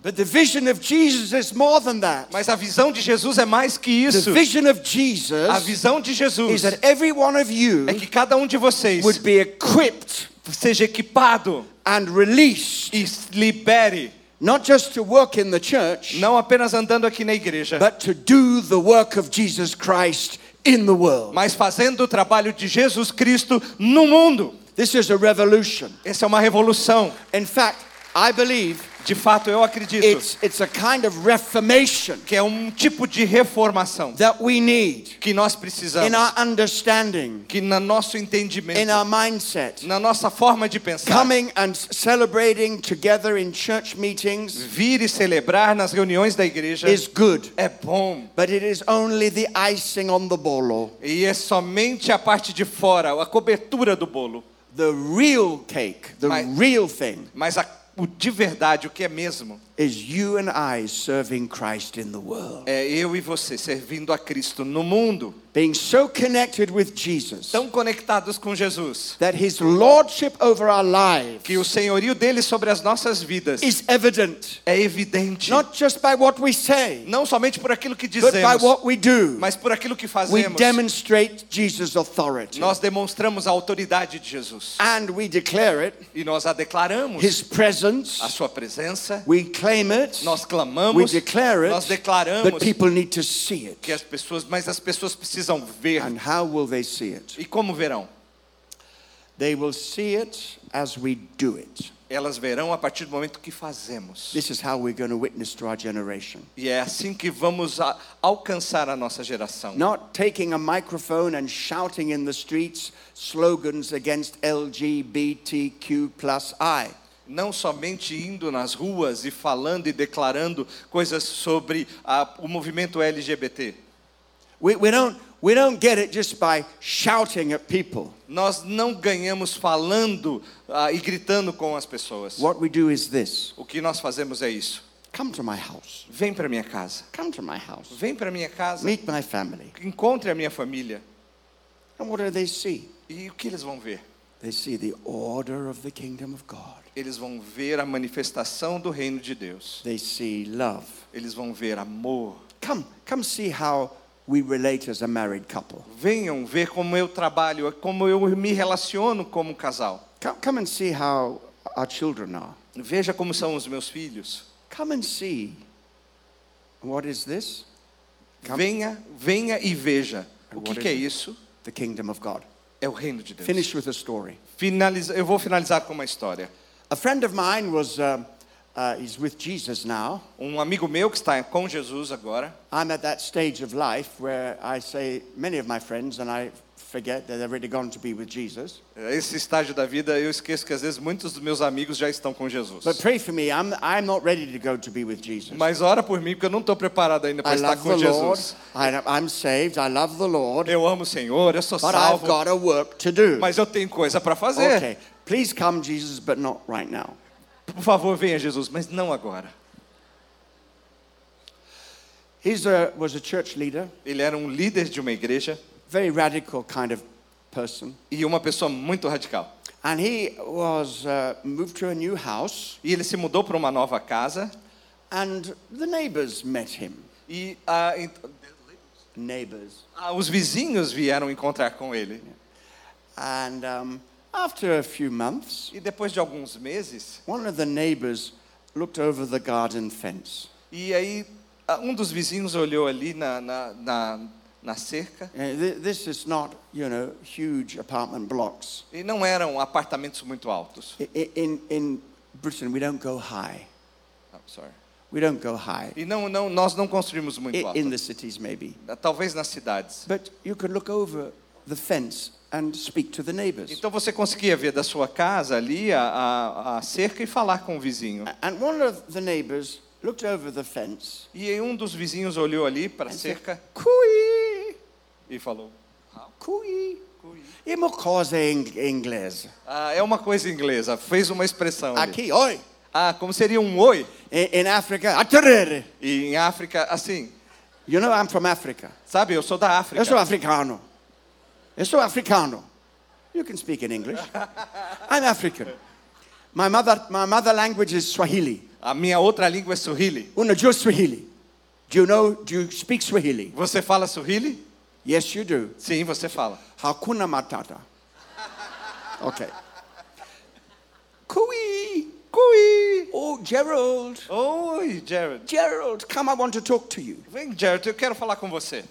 But the vision of Jesus is more than that. Mas a visão de Jesus é mais que isso. The vision of Jesus A visão de Jesus is that every one of you é que cada um de vocês would be equipped seja equipado and released, e libere, not just to work in the church, não apenas andando aqui na igreja, but to do the work of Jesus Christ in the world. mas fazendo o trabalho de Jesus Cristo no mundo. This is a revolution. Essa é uma revolução. In fact, I believe De fato, eu acredito it's, it's a kind of reformation que é um tipo de reformação that we need que nós in precisamos, our understanding, que no nosso in entendimento, our mindset. na nossa forma de pensar, Coming and celebrating together in church meetings vir e celebrar nas reuniões da igreja is good, é bom. but it is only the icing on the bolo. E é somente a parte de fora, a cobertura do bolo. The real cake, the Mas- real thing, Mas a, o de verdade, o que é mesmo, is you and I serving Christ in the world. é eu e você servindo a Cristo no mundo, Being so connected with Jesus tão conectados com Jesus, that his lordship over our lives que o senhorio dele sobre as nossas vidas is evident, é evidente, not just by what we say, não somente por aquilo que but by dizemos, what we do. mas por aquilo que We fazemos. demonstrate Jesus' authority. Nós demonstramos a autoridade de Jesus And we declare it, e nós a declaramos, his presence, a sua presença, we claim it, nós we clamamos, declare nós it, declaramos but people need to see it. que as pessoas, mas as pessoas precisam ver. And how will they see it? E como verão? They will see it as we do it. Elas verão a partir do momento que fazemos. This is how we're going to witness to our generation. E é assim que vamos a- alcançar a nossa geração. Not taking a microphone and shouting in the streets slogans against LGBTQ plus I. Não somente indo nas ruas e falando e declarando coisas sobre a- o movimento LGBT. We, we, don't, we don't get it just by shouting at people. Nós não ganhamos falando ah, e gritando com as pessoas. What we do is this O que nós fazemos é isso. come to my house. Vem para minha casa. Come to my house. Vem para minha casa. Meet my family. Encontre a minha família. And what do they see? E o que eles vão ver? They see the order of the kingdom of God. eles vão ver a manifestação do reino de Deus. They see love. Eles vão ver amor. Come, come see how we relate as a married couple. Venham ver como eu trabalho, como eu me relaciono como casal. Come, come and see how our children are. Veja como são os meus filhos. Come and see. What is this? Come. Venha, venha e veja. O que, que é it? isso? The kingdom of God. É o reino de Deus. Finish with a story. Finaliza, eu vou finalizar com uma história. A friend of mine was, uh, uh, he's with Jesus now. Um amigo meu que está com Jesus agora. I'm at that stage of life where I say many of my friends, and I forget that already gone to be with Jesus. Esse estágio da vida, eu esqueço que às vezes muitos dos meus amigos já estão com Jesus. But pray for me. I'm, I'm not ready to go to be with Jesus. Mas ora por mim, porque eu não estou preparado ainda para I estar love com the Lord. Jesus. I, I'm saved. I love the Lord. Eu amo o Senhor, eu sou But I've salvo, got a work to do. mas eu tenho coisa para fazer. Okay. Please come, Jesus, but not right now. Por favor, venha Jesus, mas não agora. He was a church leader, Ele era um líder de uma igreja very radical kind of person. e uma pessoa muito radical. And he was uh, moved to a new house, E ele se mudou para uma nova casa and the neighbors met him. e ent- Neighbors. ah, os vizinhos vieram encontrar com ele. And um, after a few months, E depois de alguns meses, one of the neighbors looked over the garden fence. e aí ah, um dos vizinhos olhou ali na, na, na, na cerca th- This is not, you know, huge apartment blocks. e não eram apartamentos muito altos. In, in Britain, we don't go high. Ah, sorry. We don't go high. E não, não, nós não construímos muito alto. In the cities, maybe. Talvez nas cidades. But you could look over the fence and speak to the neighbors. Então você conseguia ver da sua casa ali a, a, a cerca e falar com o vizinho. And one of the neighbors looked over the fence E um dos vizinhos olhou ali para a said, cerca Cui, e falou: cui. É uma coisa em inglês. ah, é uma coisa inglesa, fez uma expressão ali. Aqui, oi. Ah, como seria um oi? In, in Africa, aterere. E em África, assim, You know, I'm from Africa. sabe, eu sou da África. Eu sou africano. Eu sou africano. You can speak in English. I'm African. My mother, my mother language is Swahili. A minha outra língua é Swahili. Unajua Swahili. Do you know, do you speak Swahili? Você fala Swahili? Yes, you do. Sim, você fala. Hakuna Matata. Okay. Kui. Cui! Oh, Gerald. Oi, Jared. Gerald, come, I want to talk to you. Vem, Jared, eu quero falar com você.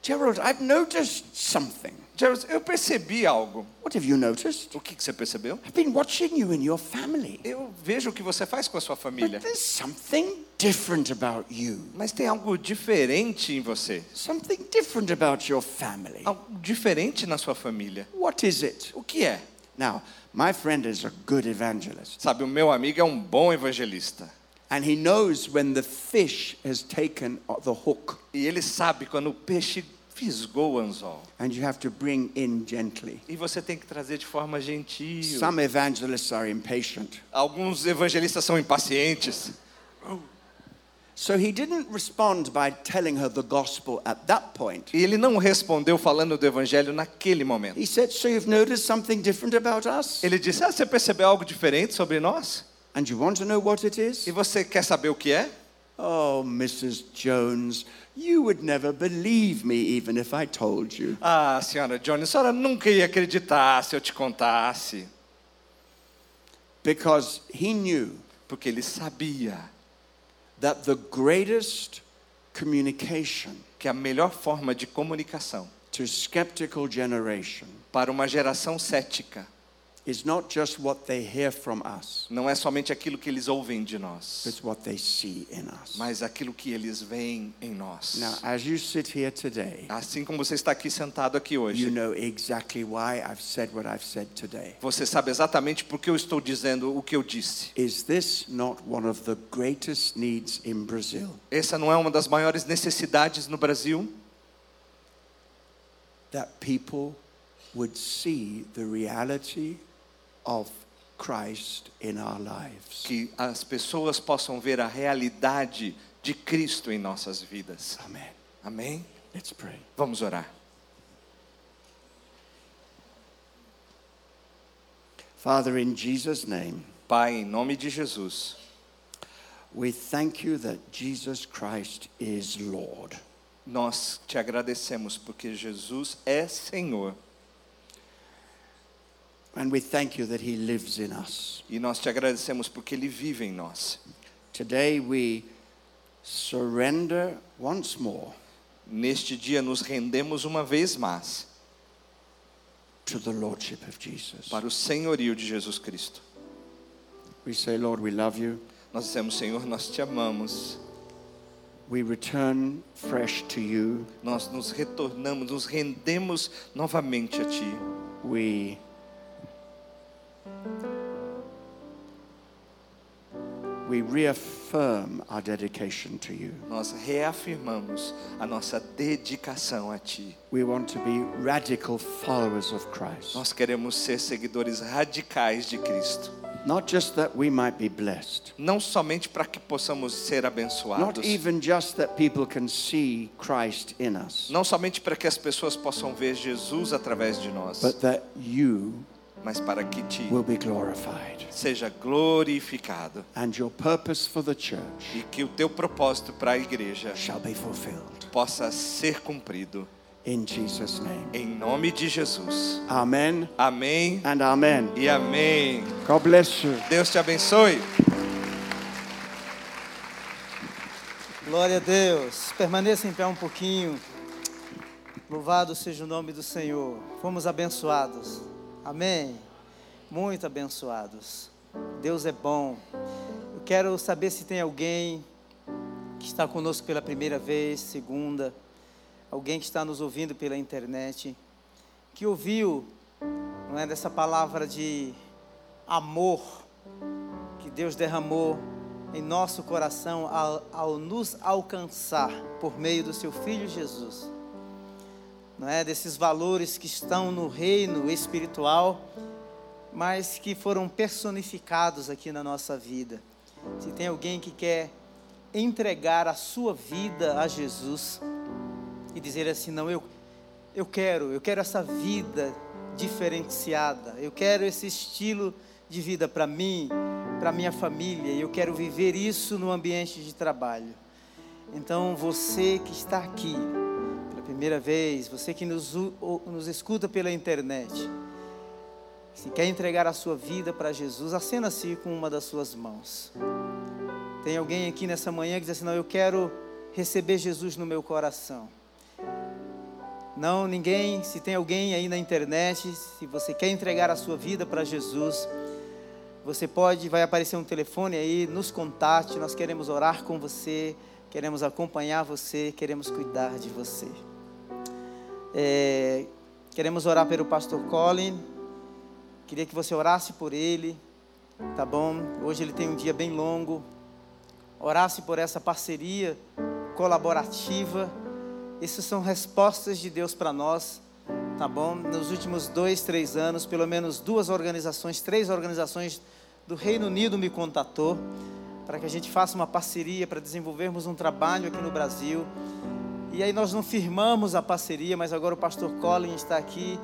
Gerald, I've noticed something. Jared, eu percebi algo. What have you noticed? O que, que você percebeu? I've been watching you and your family. Eu vejo o que você faz com a sua família. But there's something different about you. Mas tem algo diferente em você. Something different about your family. Algo diferente na sua família. What is it? O que é? Now, my friend is a good evangelist. Sabe, o meu amigo é um bom evangelista. And he knows when the fish has taken the hook. E ele sabe quando o peixe fisgou o anzol. And you have to bring in gently. E você tem que trazer de forma gentil. Some evangelists are impatient. Alguns evangelistas são impacientes. So he didn't respond by telling her the gospel at that point. E ele não respondeu falando do evangelho naquele momento. He said, So you've noticed something different about us? Ele disse: ah, Você percebeu algo diferente sobre nós? And you want to know what it is? E você quer saber o que é? Oh, Mrs. Jones, you would never believe me even if I told you. Ah, senhora a senhora nunca ia acreditar se eu te contasse. Because he knew Porque ele sabia that the greatest communication que a melhor forma de comunicação to skeptical generation para uma geração cética não é somente aquilo que eles ouvem de nós, it's what they see in us. mas aquilo que eles veem em nós. Now, as you sit here today, Assim como você está aqui sentado aqui you hoje, know exactly why I've said what I've said today. você sabe exatamente por que eu estou dizendo o que eu disse. Is this not one of the greatest needs in Brazil? Essa não é uma das maiores necessidades no Brasil? That people would see the reality of Christ in our lives. Que as pessoas possam ver a realidade de Cristo em nossas vidas. Amen. Amém? Let's pray. Vamos orar. Father, in Jesus' name, Pai, em nome de Jesus, we thank you that Jesus Christ is Lord. nós te agradecemos porque Jesus é Senhor And we thank you that He lives in us. e nós te agradecemos porque Ele vive em nós. Today we surrender once more Neste dia nos rendemos uma vez mais to the Lordship of Jesus. para o senhorio de Jesus Cristo. We say, Lord, we love you. Nós dissemos, Senhor, nós te amamos. We return fresh to you. Nós nos retornamos, nos rendemos novamente a Ti. We we reaffirm our dedication to you. Nós reafirmamos a nossa dedicação a Ti. We want to be radical followers of Christ. Nós queremos ser seguidores radicais de Cristo. Not just that we might be blessed, Não somente para que possamos ser not abençoados. even just that people can see Christ in us, Não somente para que as pessoas possam ver Jesus através de nós, but that you mas para que Ti will be glorified seja glorificado and your purpose for the church e que o Teu propósito para a igreja shall be fulfilled. possa ser cumprido. In Jesus' name. Em nome de Jesus. Amen Amém and amen. e amém. God bless you. Deus te abençoe. Glória a Deus. Permaneça em pé um pouquinho. Louvado seja o nome do Senhor. Fomos abençoados. Amém. Muito abençoados. Deus é bom. Eu quero saber se tem alguém que está conosco pela primeira vez, segunda, alguém que está nos ouvindo pela internet, que ouviu, não é dessa palavra de amor que Deus derramou em nosso coração ao, ao nos alcançar por meio do seu Filho Jesus. Não é desses valores que estão no reino espiritual, mas que foram personificados aqui na nossa vida. Se tem alguém que quer entregar a sua vida a Jesus e dizer assim, não, eu eu quero, eu quero essa vida diferenciada. Eu quero esse estilo de vida para mim, para minha família, e eu quero viver isso no ambiente de trabalho. Então, você que está aqui primeira vez, você que nos, nos escuta pela internet, se quer entregar a sua vida para Jesus, acena-se com uma das suas mãos. Tem alguém aqui nessa manhã que diz assim: Não, eu quero receber Jesus no meu coração. Não, ninguém, se tem alguém aí na internet, se você quer entregar a sua vida para Jesus, você pode, vai aparecer um telefone aí, nos contate, nós queremos orar com você, queremos acompanhar você, queremos cuidar de você. É, queremos orar pelo pastor Colin, queria que você orasse por ele, tá bom? Hoje ele tem um dia bem longo, orasse por essa parceria colaborativa. Essas são respostas de Deus para nós, tá bom? Nos últimos dois, três anos, pelo menos duas organizações, três organizações do Reino Unido me contatou para que a gente faça uma parceria para desenvolvermos um trabalho aqui no Brasil. E aí nós não firmamos a parceria, mas agora o pastor Colin está aqui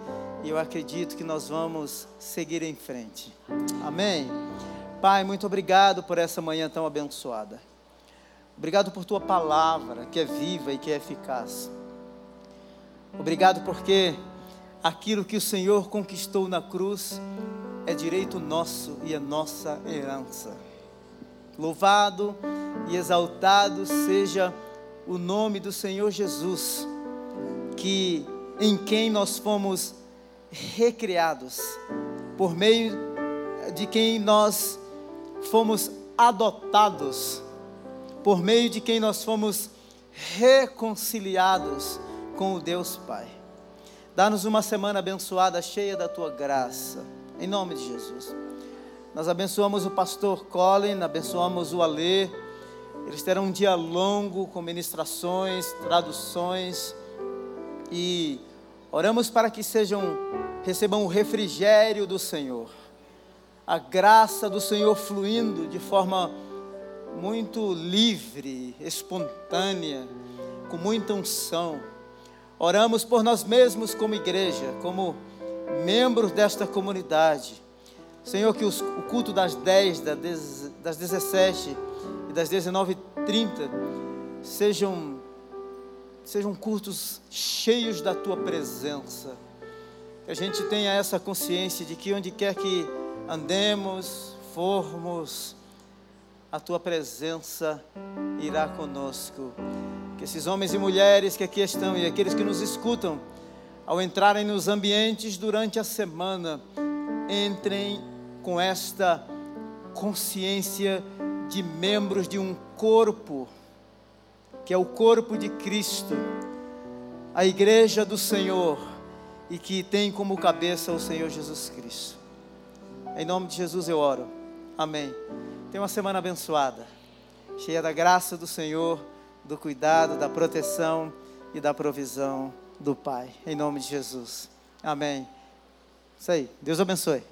e eu acredito que nós vamos seguir em frente. Amém. Pai, muito obrigado por essa manhã tão abençoada. Obrigado por tua palavra, que é viva e que é eficaz. Obrigado porque aquilo que o Senhor conquistou na cruz é direito nosso e é nossa herança. Louvado e exaltado seja o nome do Senhor Jesus, que em quem nós fomos recriados, por meio de quem nós fomos adotados, por meio de quem nós fomos reconciliados com o Deus Pai. Dá-nos uma semana abençoada, cheia da tua graça, em nome de Jesus. Nós abençoamos o pastor Colin, abençoamos o Alê. Eles terão um dia longo com ministrações, traduções e oramos para que sejam recebam o refrigério do Senhor. A graça do Senhor fluindo de forma muito livre, espontânea, com muita unção. Oramos por nós mesmos como igreja, como membros desta comunidade, Senhor, que os, o culto das 10, das 17 e das 19h30 sejam, sejam cultos cheios da tua presença. Que a gente tenha essa consciência de que onde quer que andemos, formos, a tua presença irá conosco. Que esses homens e mulheres que aqui estão e aqueles que nos escutam, ao entrarem nos ambientes durante a semana, entrem com esta consciência de membros de um corpo, que é o corpo de Cristo, a igreja do Senhor, e que tem como cabeça o Senhor Jesus Cristo. Em nome de Jesus eu oro. Amém. Tenha uma semana abençoada, cheia da graça do Senhor, do cuidado, da proteção e da provisão do Pai. Em nome de Jesus. Amém. Isso aí. Deus abençoe.